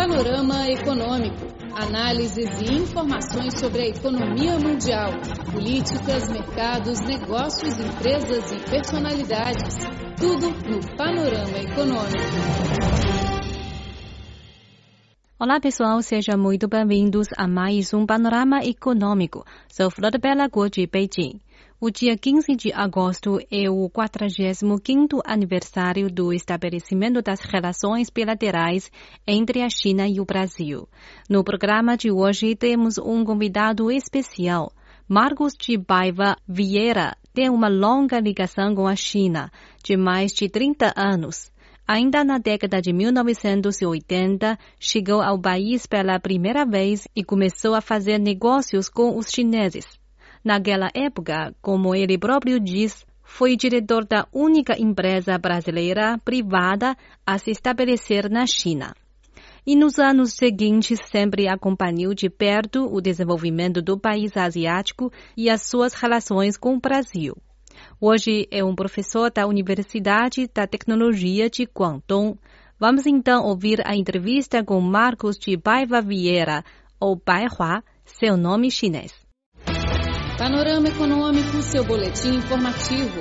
Panorama Econômico. Análises e informações sobre a economia mundial, políticas, mercados, negócios, empresas e personalidades. Tudo no Panorama Econômico. Olá pessoal, sejam muito bem-vindos a mais um Panorama Econômico. Sou Flor Bela Guo de Beijing. O dia 15 de agosto é o 45º aniversário do estabelecimento das relações bilaterais entre a China e o Brasil. No programa de hoje temos um convidado especial. Marcos de Baiva Vieira tem uma longa ligação com a China, de mais de 30 anos. Ainda na década de 1980, chegou ao país pela primeira vez e começou a fazer negócios com os chineses. Naquela época, como ele próprio diz, foi diretor da única empresa brasileira privada a se estabelecer na China. E nos anos seguintes sempre acompanhou de perto o desenvolvimento do país asiático e as suas relações com o Brasil. Hoje é um professor da Universidade da Tecnologia de Guangdong. Vamos então ouvir a entrevista com Marcos de Baiva Vieira, ou Baihua, seu nome chinês. Panorama Econômico, seu boletim informativo.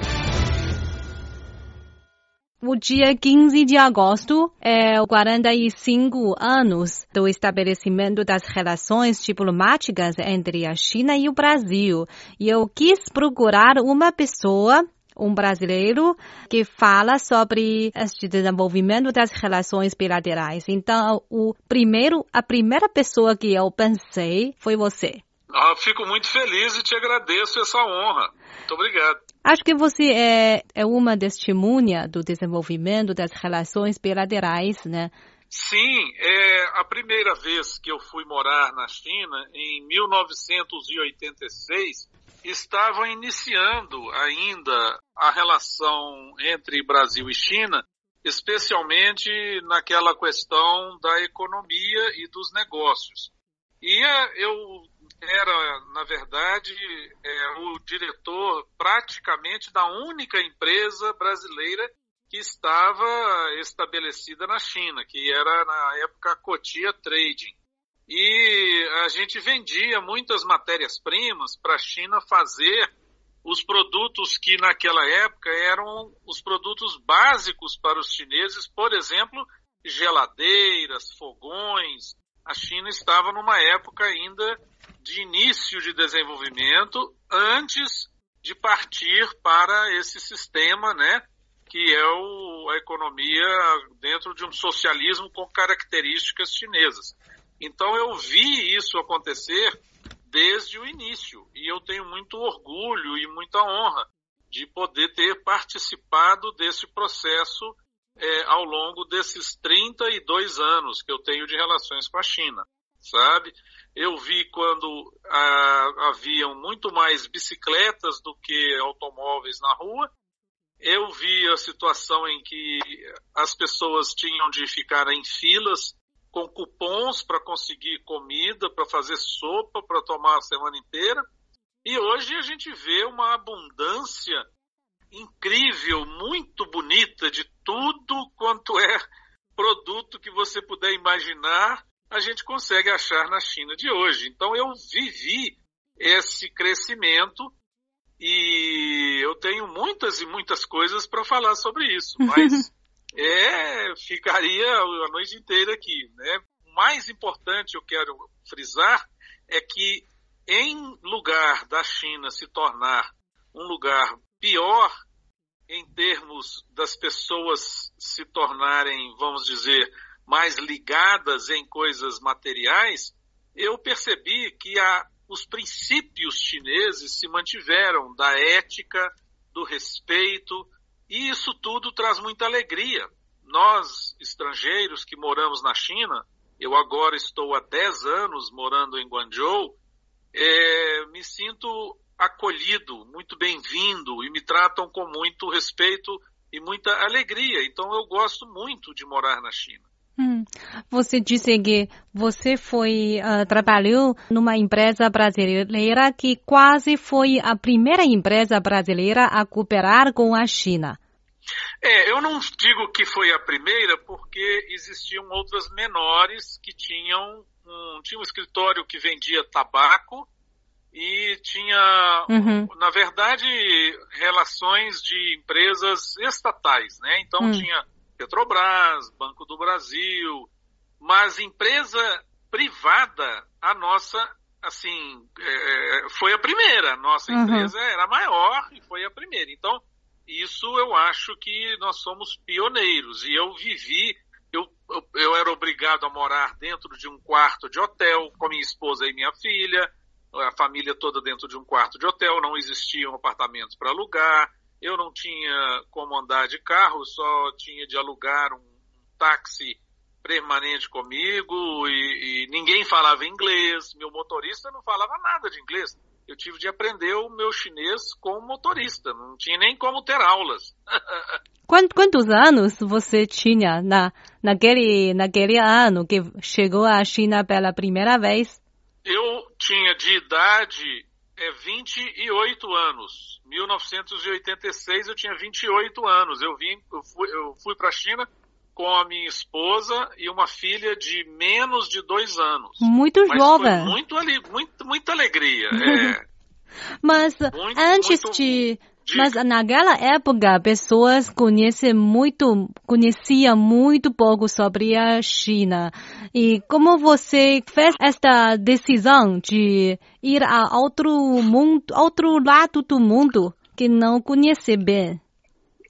O dia 15 de agosto é 45 anos do estabelecimento das relações diplomáticas entre a China e o Brasil. E eu quis procurar uma pessoa um brasileiro que fala sobre este desenvolvimento das relações bilaterais. Então, o primeiro, a primeira pessoa que eu pensei foi você. Ah, fico muito feliz e te agradeço essa honra. Muito obrigado. Acho que você é, é uma testemunha do desenvolvimento das relações bilaterais, né? Sim, é a primeira vez que eu fui morar na China, em 1986, estavam iniciando ainda a relação entre Brasil e China, especialmente naquela questão da economia e dos negócios. E é, eu era, na verdade, é, o diretor praticamente da única empresa brasileira que estava estabelecida na China, que era na época a Cotia Trading. E a gente vendia muitas matérias-primas para a China fazer os produtos que naquela época eram os produtos básicos para os chineses, por exemplo, geladeiras, fogões. A China estava numa época ainda de início de desenvolvimento antes de partir para esse sistema, né, que é o, a economia dentro de um socialismo com características chinesas. Então eu vi isso acontecer desde o início e eu tenho muito orgulho e muita honra de poder ter participado desse processo é, ao longo desses 32 anos que eu tenho de relações com a China, sabe? Eu vi quando ah, haviam muito mais bicicletas do que automóveis na rua. Eu vi a situação em que as pessoas tinham de ficar em filas com cupons para conseguir comida, para fazer sopa, para tomar a semana inteira. E hoje a gente vê uma abundância incrível, muito bonita de tudo quanto é produto que você puder imaginar a gente consegue achar na China de hoje. Então eu vivi esse crescimento e eu tenho muitas e muitas coisas para falar sobre isso, mas é, ficaria a noite inteira aqui. Né? O mais importante eu quero frisar é que em lugar da China se tornar um lugar pior em termos das pessoas se tornarem, vamos dizer, mais ligadas em coisas materiais, eu percebi que a, os princípios chineses se mantiveram da ética, do respeito, e isso tudo traz muita alegria. Nós, estrangeiros que moramos na China, eu agora estou há 10 anos morando em Guangzhou, é, me sinto acolhido, muito bem-vindo e me tratam com muito respeito e muita alegria. Então eu gosto muito de morar na China. Hum. Você disse que você foi uh, trabalhou numa empresa brasileira que quase foi a primeira empresa brasileira a cooperar com a China. É, eu não digo que foi a primeira, porque existiam outras menores que tinham um, tinha um escritório que vendia tabaco e tinha, uhum. na verdade, relações de empresas estatais, né? Então uhum. tinha Petrobras, Banco do Brasil, mas empresa privada, a nossa, assim, é, foi a primeira. Nossa uhum. empresa era maior e foi a primeira. Então, isso eu acho que nós somos pioneiros. E eu vivi, eu, eu, eu era obrigado a morar dentro de um quarto de hotel com minha esposa e minha filha, a família toda dentro de um quarto de hotel, não existiam apartamentos para alugar, eu não tinha como andar de carro, só tinha de alugar um táxi permanente comigo e, e, ninguém falava inglês, meu motorista não falava nada de inglês. Eu tive de aprender o meu chinês como motorista, não tinha nem como ter aulas. Quantos anos você tinha na, naquele, naquele ano que chegou à China pela primeira vez? Eu tinha de idade é, 28 anos. 1986 eu tinha 28 anos. Eu vim, eu fui, eu fui para a China com a minha esposa e uma filha de menos de dois anos. Muito Mas jovem. muito, muito, muita alegria. É. Mas muito, antes muito, de mas naquela época, pessoas conhecem muito, conheciam muito pouco sobre a China. E como você fez esta decisão de ir a outro mundo, outro lado do mundo que não conhece bem?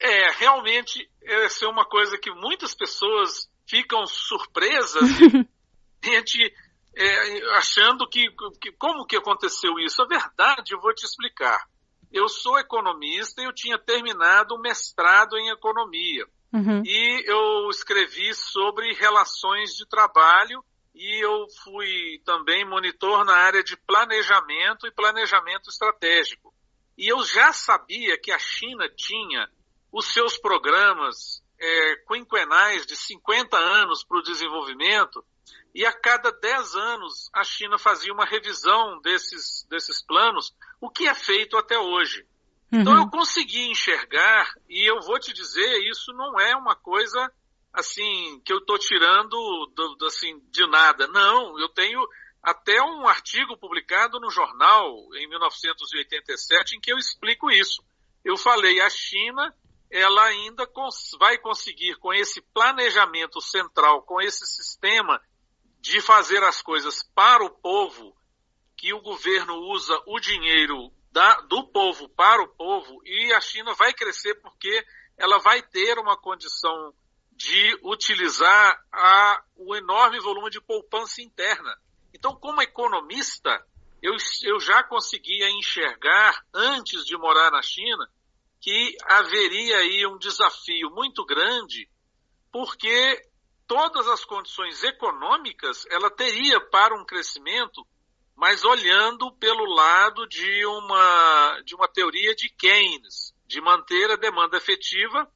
É, realmente essa é uma coisa que muitas pessoas ficam surpresas, gente é, achando que, que, como que aconteceu isso. A verdade, eu vou te explicar. Eu sou economista e eu tinha terminado um mestrado em economia. Uhum. E eu escrevi sobre relações de trabalho e eu fui também monitor na área de planejamento e planejamento estratégico. E eu já sabia que a China tinha os seus programas é, quinquenais de 50 anos para o desenvolvimento, e a cada 10 anos a China fazia uma revisão desses, desses planos, o que é feito até hoje. Uhum. Então eu consegui enxergar, e eu vou te dizer, isso não é uma coisa assim que eu estou tirando do, do, assim, de nada. Não, eu tenho até um artigo publicado no jornal em 1987 em que eu explico isso. Eu falei, a China ela ainda cons vai conseguir, com esse planejamento central, com esse sistema de fazer as coisas para o povo, que o governo usa o dinheiro da, do povo para o povo, e a China vai crescer porque ela vai ter uma condição de utilizar a, o enorme volume de poupança interna. Então, como economista, eu, eu já conseguia enxergar, antes de morar na China, que haveria aí um desafio muito grande, porque todas as condições econômicas ela teria para um crescimento, mas olhando pelo lado de uma, de uma teoria de Keynes, de manter a demanda efetiva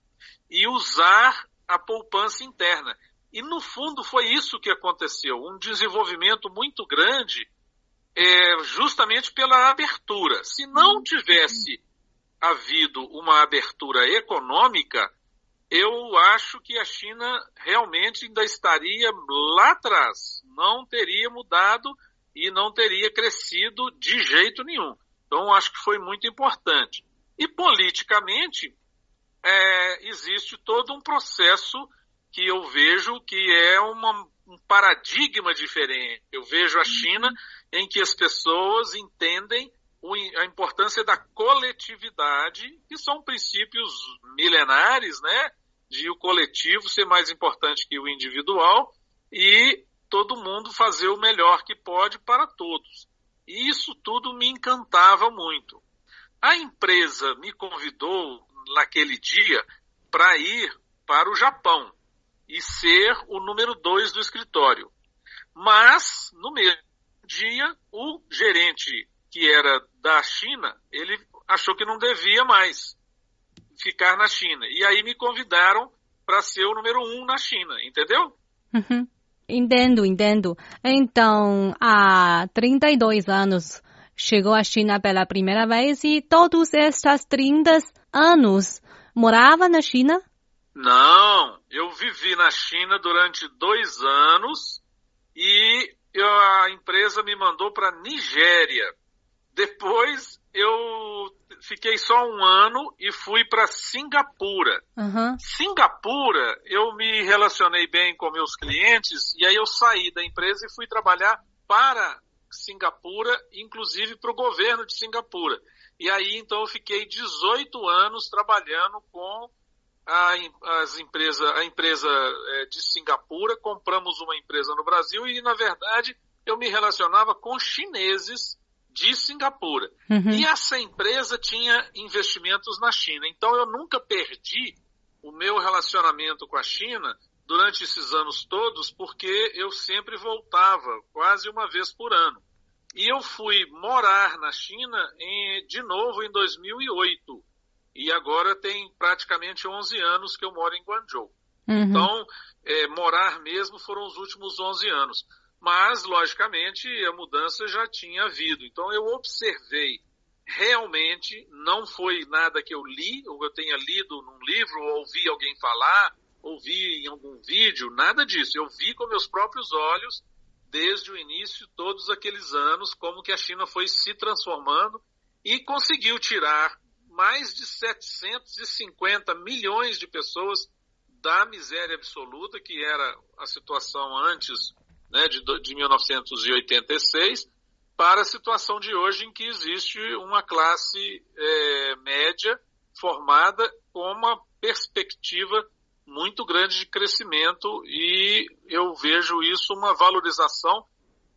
e usar a poupança interna. E no fundo foi isso que aconteceu, um desenvolvimento muito grande, é, justamente pela abertura. Se não tivesse havido uma abertura econômica, eu acho que a China realmente ainda estaria lá atrás, não teria mudado e não teria crescido de jeito nenhum. Então, acho que foi muito importante. E politicamente, é, existe todo um processo que eu vejo que é uma, um paradigma diferente. Eu vejo a China em que as pessoas entendem a importância da coletividade, que são princípios milenares, né? De o coletivo ser mais importante que o individual e todo mundo fazer o melhor que pode para todos. E isso tudo me encantava muito. A empresa me convidou naquele dia para ir para o Japão e ser o número dois do escritório. Mas, no mesmo dia, o gerente que era da China, ele achou que não devia mais ficar na China. E aí me convidaram para ser o número um na China, entendeu? Uhum. Entendo, entendo. Então, há 32 anos chegou à China pela primeira vez e todos estes 30 anos Morava na China? Não, eu vivi na China durante dois anos e a empresa me mandou para Nigéria. Depois eu fiquei só um ano e fui para Singapura. Uhum. Singapura, eu me relacionei bem com meus clientes e aí eu saí da empresa e fui trabalhar para Singapura, inclusive para o governo de Singapura. E aí então eu fiquei 18 anos trabalhando com a, as empresa, a empresa é, de Singapura, compramos uma empresa no Brasil e, na verdade, eu me relacionava com chineses de Singapura. Uhum. E essa empresa tinha investimentos na China. Então eu nunca perdi o meu relacionamento com a China durante esses anos todos, porque eu sempre voltava, quase uma vez por ano. E eu fui morar na China em, de novo em 2008. E agora tem praticamente 11 anos que eu moro em Guangzhou. Uhum. Então, é, morar mesmo foram os últimos 11 anos. Mas, logicamente, a mudança já tinha havido. Então, eu observei realmente, não foi nada que eu li, ou eu tenha lido num livro, ou ouvi alguém falar, ouvi em algum vídeo, nada disso. Eu vi com meus próprios olhos, desde o início, todos aqueles anos, como que a China foi se transformando e conseguiu tirar mais de 750 milhões de pessoas da miséria absoluta, que era a situação antes né, de, de 1986, para a situação de hoje em que existe uma classe é, média formada com uma perspectiva muito grande de crescimento e eu vejo isso uma valorização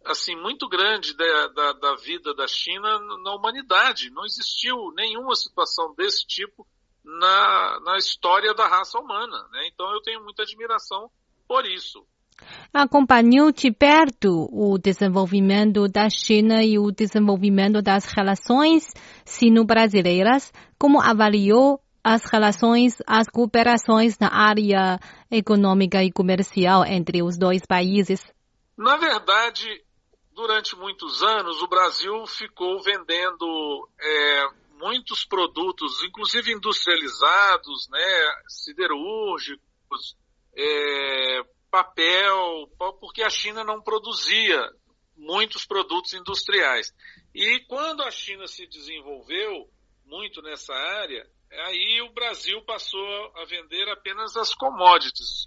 assim muito grande da, da, da, vida da China na humanidade. Não existiu nenhuma situação desse tipo na, na história da raça humana. Né? Então eu tenho muita admiração por isso. Acompanhou de perto o desenvolvimento da China e o desenvolvimento das relações sino-brasileiras. Como avaliou as relações, as cooperações na área econômica e comercial entre os dois países? Na verdade, durante muitos anos, o Brasil ficou vendendo é, muitos produtos, inclusive industrializados, né, siderúrgicos, é, papel, porque a China não produzia muitos produtos industriais. E quando a China se desenvolveu muito nessa área, aí o Brasil passou a vender apenas as commodities.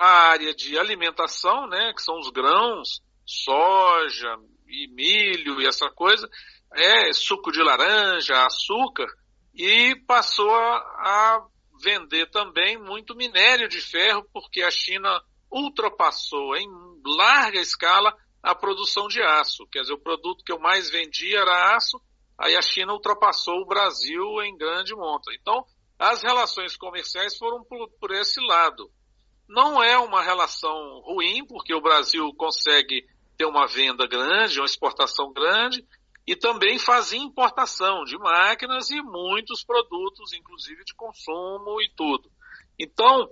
A área de alimentação, né, que são os grãos, soja e milho e essa coisa, é suco de laranja, açúcar, e passou a vender também muito minério de ferro, porque a China ultrapassou em larga escala a produção de aço. Quer dizer, o produto que eu mais vendia era aço, aí a China ultrapassou o Brasil em grande monta. Então, as relações comerciais foram por, por esse lado. Não é uma relação ruim, porque o Brasil consegue ter uma venda grande, uma exportação grande, e também fazia importação de máquinas e muitos produtos, inclusive de consumo e tudo. Então,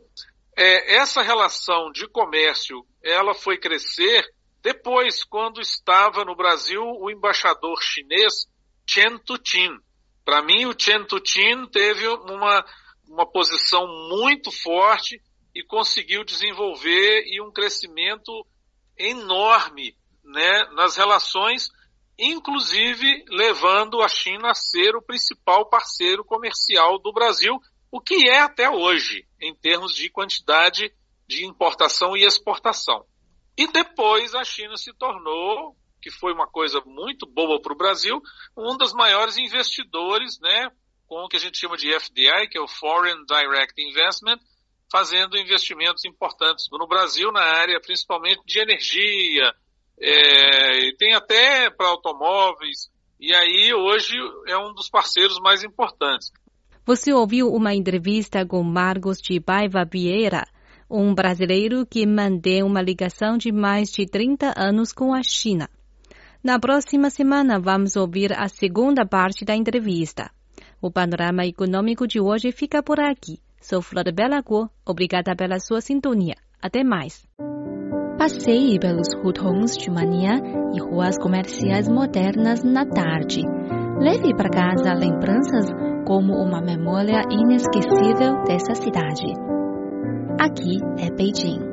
é, essa relação de comércio, ela foi crescer depois, quando estava no Brasil o embaixador chinês Chen Tutin. Para mim, o Chen Tutin teve uma, uma posição muito forte e conseguiu desenvolver e um crescimento enorme né, nas relações, inclusive levando a China a ser o principal parceiro comercial do Brasil, o que é até hoje, em termos de quantidade de importação e exportação. E depois a China se tornou, que foi uma coisa muito boa para o Brasil, um dos maiores investidores, né, com o que a gente chama de FDI, que é o Foreign Direct Investment, fazendo investimentos importantes no Brasil na área principalmente de energia, é, tem até para automóveis, e aí hoje é um dos parceiros mais importantes. Você ouviu uma entrevista com Marcos de Paiva Vieira, um brasileiro que mantém uma ligação de mais de 30 anos com a China. Na próxima semana vamos ouvir a segunda parte da entrevista. O panorama econômico de hoje fica por aqui. Sou Flor Bela Guo. Obrigada pela sua sintonia. Até mais. Passeie pelos hutongs de manhã e ruas comerciais modernas na tarde. Leve para casa lembranças como uma memória inesquecível dessa cidade. Aqui é Beijing.